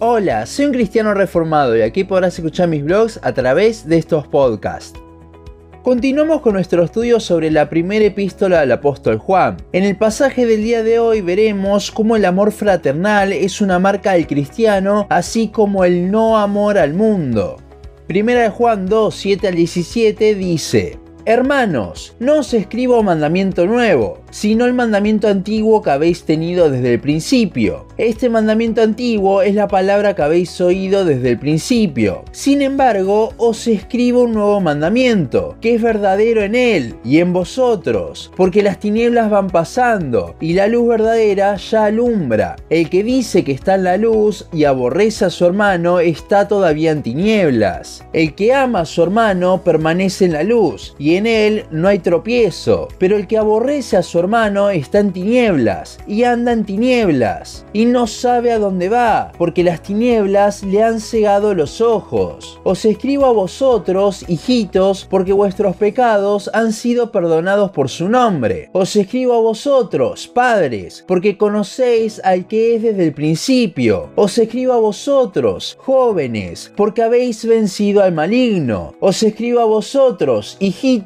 Hola, soy un cristiano reformado y aquí podrás escuchar mis blogs a través de estos podcasts. Continuamos con nuestro estudio sobre la primera epístola del apóstol Juan. En el pasaje del día de hoy veremos cómo el amor fraternal es una marca del cristiano, así como el no amor al mundo. Primera de Juan 2, 7 al 17 dice, Hermanos, no os escribo mandamiento nuevo, sino el mandamiento antiguo que habéis tenido desde el principio. Este mandamiento antiguo es la palabra que habéis oído desde el principio. Sin embargo, os escribo un nuevo mandamiento, que es verdadero en él y en vosotros, porque las tinieblas van pasando y la luz verdadera ya alumbra. El que dice que está en la luz y aborrece a su hermano está todavía en tinieblas. El que ama a su hermano permanece en la luz y en él no hay tropiezo, pero el que aborrece a su hermano está en tinieblas y anda en tinieblas y no sabe a dónde va, porque las tinieblas le han cegado los ojos. Os escribo a vosotros, hijitos, porque vuestros pecados han sido perdonados por su nombre. Os escribo a vosotros, padres, porque conocéis al que es desde el principio. Os escribo a vosotros, jóvenes, porque habéis vencido al maligno. Os escribo a vosotros, hijitos,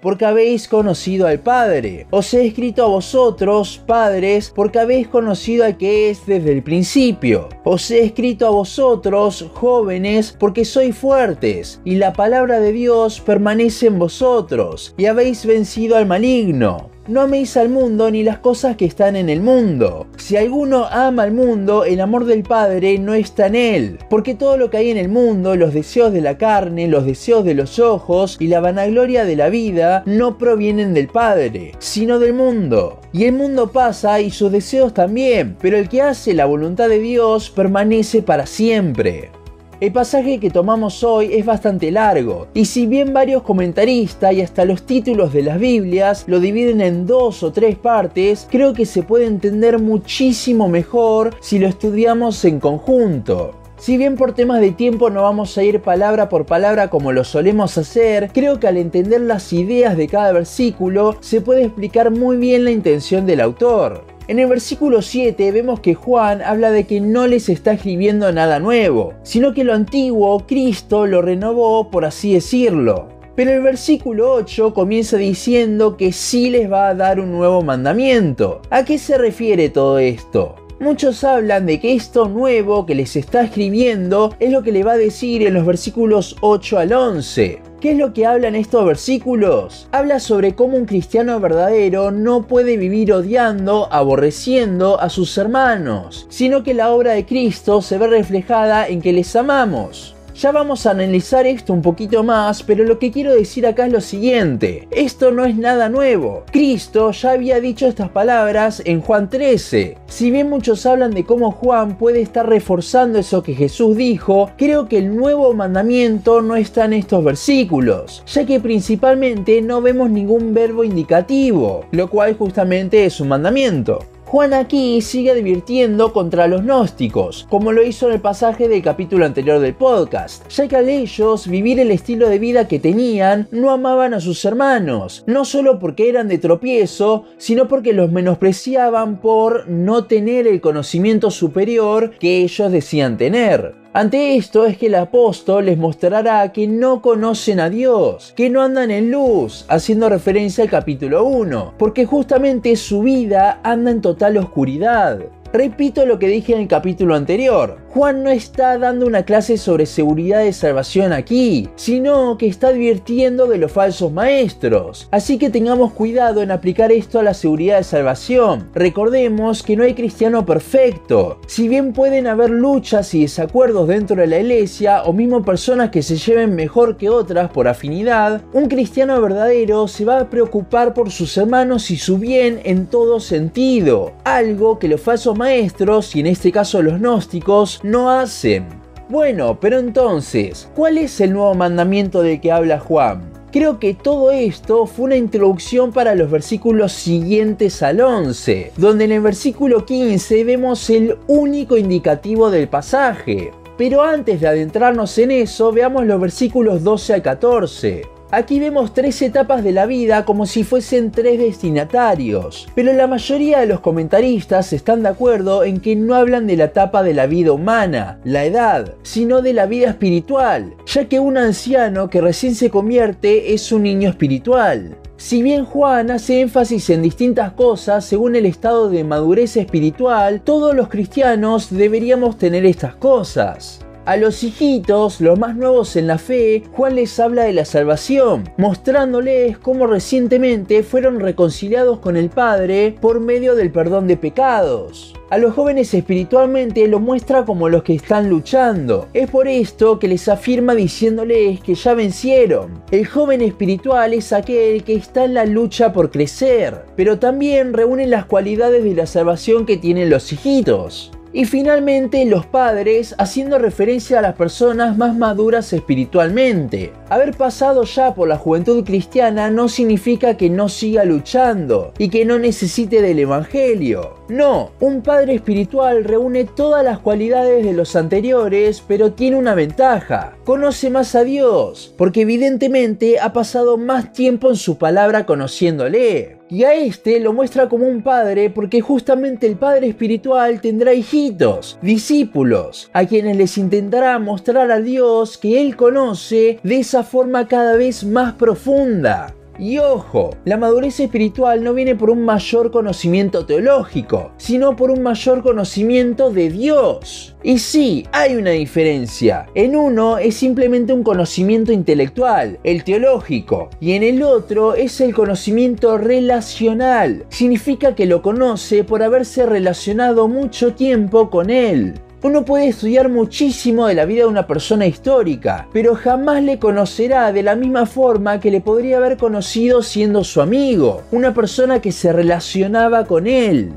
porque habéis conocido al Padre. Os he escrito a vosotros, padres, porque habéis conocido al que es desde el principio. Os he escrito a vosotros, jóvenes, porque sois fuertes, y la palabra de Dios permanece en vosotros, y habéis vencido al maligno. No améis al mundo ni las cosas que están en el mundo. Si alguno ama al mundo, el amor del Padre no está en él. Porque todo lo que hay en el mundo, los deseos de la carne, los deseos de los ojos y la vanagloria de la vida, no provienen del Padre, sino del mundo. Y el mundo pasa y sus deseos también, pero el que hace la voluntad de Dios permanece para siempre. El pasaje que tomamos hoy es bastante largo, y si bien varios comentaristas y hasta los títulos de las Biblias lo dividen en dos o tres partes, creo que se puede entender muchísimo mejor si lo estudiamos en conjunto. Si bien por temas de tiempo no vamos a ir palabra por palabra como lo solemos hacer, creo que al entender las ideas de cada versículo se puede explicar muy bien la intención del autor. En el versículo 7 vemos que Juan habla de que no les está escribiendo nada nuevo, sino que lo antiguo Cristo lo renovó, por así decirlo. Pero el versículo 8 comienza diciendo que sí les va a dar un nuevo mandamiento. ¿A qué se refiere todo esto? Muchos hablan de que esto nuevo que les está escribiendo es lo que le va a decir en los versículos 8 al 11. ¿Qué es lo que hablan estos versículos? Habla sobre cómo un cristiano verdadero no puede vivir odiando, aborreciendo a sus hermanos, sino que la obra de Cristo se ve reflejada en que les amamos. Ya vamos a analizar esto un poquito más, pero lo que quiero decir acá es lo siguiente. Esto no es nada nuevo. Cristo ya había dicho estas palabras en Juan 13. Si bien muchos hablan de cómo Juan puede estar reforzando eso que Jesús dijo, creo que el nuevo mandamiento no está en estos versículos, ya que principalmente no vemos ningún verbo indicativo, lo cual justamente es un mandamiento. Juan aquí sigue advirtiendo contra los gnósticos, como lo hizo en el pasaje del capítulo anterior del podcast, ya que al ellos vivir el estilo de vida que tenían no amaban a sus hermanos, no solo porque eran de tropiezo, sino porque los menospreciaban por no tener el conocimiento superior que ellos decían tener. Ante esto es que el apóstol les mostrará que no conocen a Dios, que no andan en luz, haciendo referencia al capítulo 1, porque justamente su vida anda en total oscuridad. Repito lo que dije en el capítulo anterior. Juan no está dando una clase sobre seguridad de salvación aquí, sino que está advirtiendo de los falsos maestros. Así que tengamos cuidado en aplicar esto a la seguridad de salvación. Recordemos que no hay cristiano perfecto. Si bien pueden haber luchas y desacuerdos dentro de la iglesia, o mismo personas que se lleven mejor que otras por afinidad, un cristiano verdadero se va a preocupar por sus hermanos y su bien en todo sentido. Algo que los falsos maestros, y en este caso los gnósticos, no hacen. Bueno, pero entonces, ¿cuál es el nuevo mandamiento del que habla Juan? Creo que todo esto fue una introducción para los versículos siguientes al 11, donde en el versículo 15 vemos el único indicativo del pasaje. Pero antes de adentrarnos en eso, veamos los versículos 12 al 14. Aquí vemos tres etapas de la vida como si fuesen tres destinatarios, pero la mayoría de los comentaristas están de acuerdo en que no hablan de la etapa de la vida humana, la edad, sino de la vida espiritual, ya que un anciano que recién se convierte es un niño espiritual. Si bien Juan hace énfasis en distintas cosas según el estado de madurez espiritual, todos los cristianos deberíamos tener estas cosas. A los hijitos, los más nuevos en la fe, Juan les habla de la salvación, mostrándoles cómo recientemente fueron reconciliados con el Padre por medio del perdón de pecados. A los jóvenes espiritualmente lo muestra como los que están luchando. Es por esto que les afirma diciéndoles que ya vencieron. El joven espiritual es aquel que está en la lucha por crecer, pero también reúne las cualidades de la salvación que tienen los hijitos. Y finalmente los padres haciendo referencia a las personas más maduras espiritualmente. Haber pasado ya por la juventud cristiana no significa que no siga luchando y que no necesite del Evangelio. No, un padre espiritual reúne todas las cualidades de los anteriores, pero tiene una ventaja. Conoce más a Dios, porque evidentemente ha pasado más tiempo en su palabra conociéndole. Y a este lo muestra como un padre porque justamente el padre espiritual tendrá hijitos, discípulos, a quienes les intentará mostrar a Dios que él conoce de esa forma cada vez más profunda. Y ojo, la madurez espiritual no viene por un mayor conocimiento teológico, sino por un mayor conocimiento de Dios. Y sí, hay una diferencia. En uno es simplemente un conocimiento intelectual, el teológico, y en el otro es el conocimiento relacional. Significa que lo conoce por haberse relacionado mucho tiempo con él. Uno puede estudiar muchísimo de la vida de una persona histórica, pero jamás le conocerá de la misma forma que le podría haber conocido siendo su amigo, una persona que se relacionaba con él.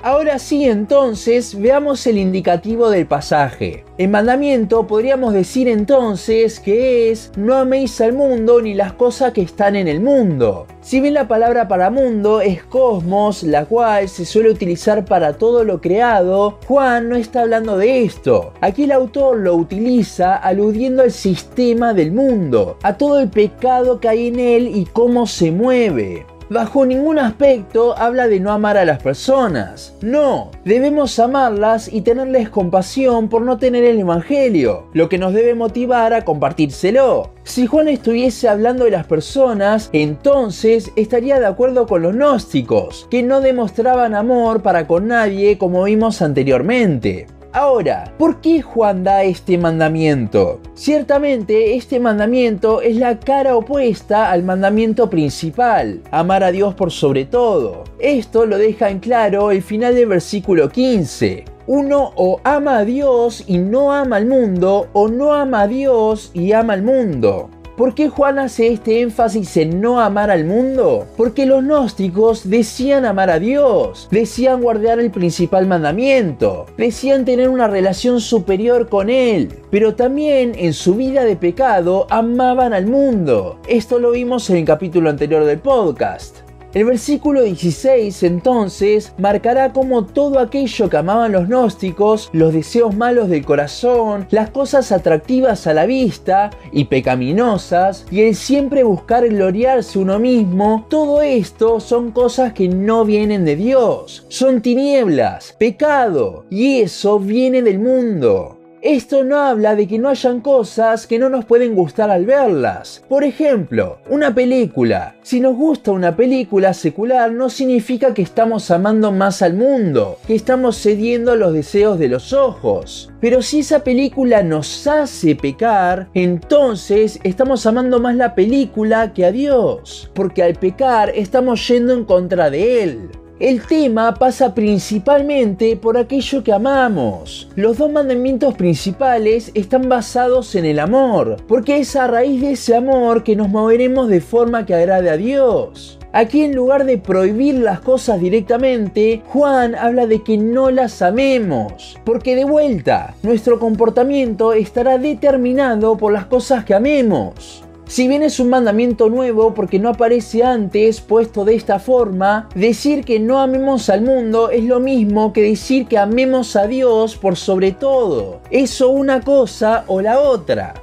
Ahora sí, entonces, veamos el indicativo del pasaje. El mandamiento podríamos decir entonces que es no améis al mundo ni las cosas que están en el mundo. Si bien la palabra para mundo es cosmos, la cual se suele utilizar para todo lo creado, Juan no está hablando de esto. Aquí el autor lo utiliza aludiendo al sistema del mundo, a todo el pecado que hay en él y cómo se mueve bajo ningún aspecto habla de no amar a las personas. No, debemos amarlas y tenerles compasión por no tener el Evangelio, lo que nos debe motivar a compartírselo. Si Juan estuviese hablando de las personas, entonces estaría de acuerdo con los gnósticos, que no demostraban amor para con nadie como vimos anteriormente. Ahora, ¿por qué Juan da este mandamiento? Ciertamente este mandamiento es la cara opuesta al mandamiento principal, amar a Dios por sobre todo. Esto lo deja en claro el final del versículo 15 uno o ama a Dios y no ama al mundo, o no ama a Dios y ama al mundo. ¿Por qué Juan hace este énfasis en no amar al mundo? Porque los gnósticos decían amar a Dios, decían guardar el principal mandamiento, decían tener una relación superior con Él, pero también en su vida de pecado amaban al mundo. Esto lo vimos en el capítulo anterior del podcast. El versículo 16 entonces marcará como todo aquello que amaban los gnósticos, los deseos malos del corazón, las cosas atractivas a la vista y pecaminosas, y el siempre buscar gloriarse uno mismo, todo esto son cosas que no vienen de Dios, son tinieblas, pecado, y eso viene del mundo. Esto no habla de que no hayan cosas que no nos pueden gustar al verlas. Por ejemplo, una película. Si nos gusta una película secular no significa que estamos amando más al mundo, que estamos cediendo a los deseos de los ojos. Pero si esa película nos hace pecar, entonces estamos amando más la película que a Dios, porque al pecar estamos yendo en contra de Él. El tema pasa principalmente por aquello que amamos. Los dos mandamientos principales están basados en el amor, porque es a raíz de ese amor que nos moveremos de forma que agrade a Dios. Aquí en lugar de prohibir las cosas directamente, Juan habla de que no las amemos, porque de vuelta, nuestro comportamiento estará determinado por las cosas que amemos. Si bien es un mandamiento nuevo porque no aparece antes puesto de esta forma, decir que no amemos al mundo es lo mismo que decir que amemos a Dios por sobre todo. Eso una cosa o la otra.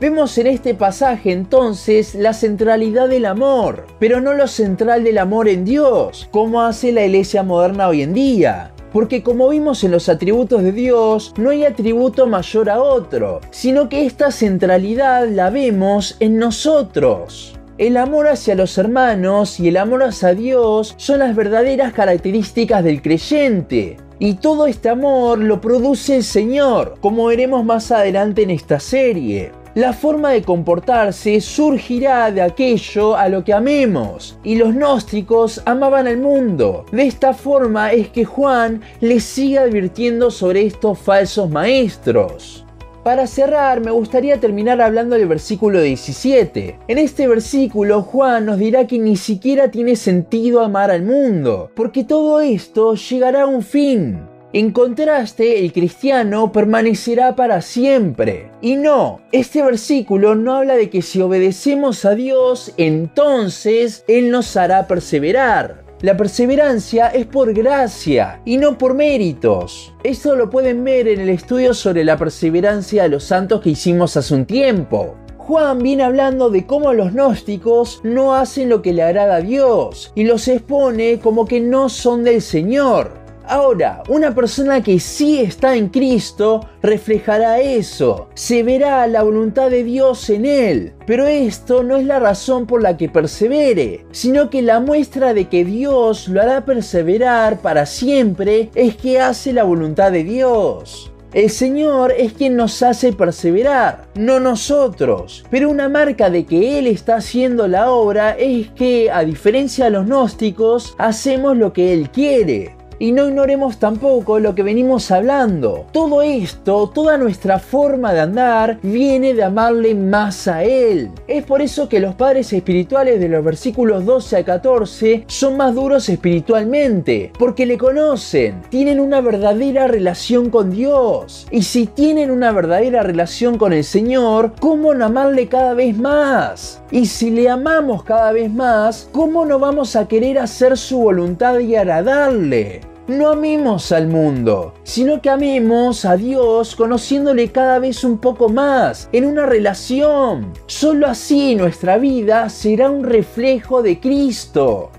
Vemos en este pasaje entonces la centralidad del amor, pero no lo central del amor en Dios, como hace la iglesia moderna hoy en día. Porque como vimos en los atributos de Dios, no hay atributo mayor a otro, sino que esta centralidad la vemos en nosotros. El amor hacia los hermanos y el amor hacia Dios son las verdaderas características del creyente. Y todo este amor lo produce el Señor, como veremos más adelante en esta serie. La forma de comportarse surgirá de aquello a lo que amemos, y los gnósticos amaban al mundo. De esta forma es que Juan les sigue advirtiendo sobre estos falsos maestros. Para cerrar, me gustaría terminar hablando del versículo 17. En este versículo, Juan nos dirá que ni siquiera tiene sentido amar al mundo, porque todo esto llegará a un fin. En contraste, el cristiano permanecerá para siempre. Y no, este versículo no habla de que si obedecemos a Dios, entonces Él nos hará perseverar. La perseverancia es por gracia y no por méritos. Esto lo pueden ver en el estudio sobre la perseverancia de los santos que hicimos hace un tiempo. Juan viene hablando de cómo los gnósticos no hacen lo que le agrada a Dios y los expone como que no son del Señor. Ahora, una persona que sí está en Cristo reflejará eso, se verá la voluntad de Dios en él. Pero esto no es la razón por la que persevere, sino que la muestra de que Dios lo hará perseverar para siempre es que hace la voluntad de Dios. El Señor es quien nos hace perseverar, no nosotros. Pero una marca de que Él está haciendo la obra es que, a diferencia de los gnósticos, hacemos lo que Él quiere. Y no ignoremos tampoco lo que venimos hablando. Todo esto, toda nuestra forma de andar, viene de amarle más a Él. Es por eso que los padres espirituales de los versículos 12 a 14 son más duros espiritualmente, porque le conocen, tienen una verdadera relación con Dios. Y si tienen una verdadera relación con el Señor, ¿cómo no amarle cada vez más? Y si le amamos cada vez más, ¿cómo no vamos a querer hacer su voluntad y agradarle? No amemos al mundo, sino que amemos a Dios conociéndole cada vez un poco más, en una relación. Solo así nuestra vida será un reflejo de Cristo.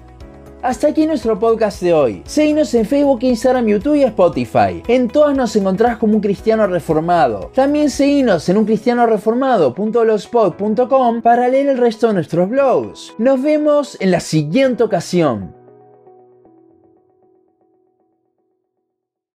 Hasta aquí nuestro podcast de hoy. Seguinos en Facebook, Instagram, YouTube y Spotify. En todas nos encontrás como un cristiano reformado. También seguinos en uncristianoreformado.blogspot.com para leer el resto de nuestros blogs. Nos vemos en la siguiente ocasión.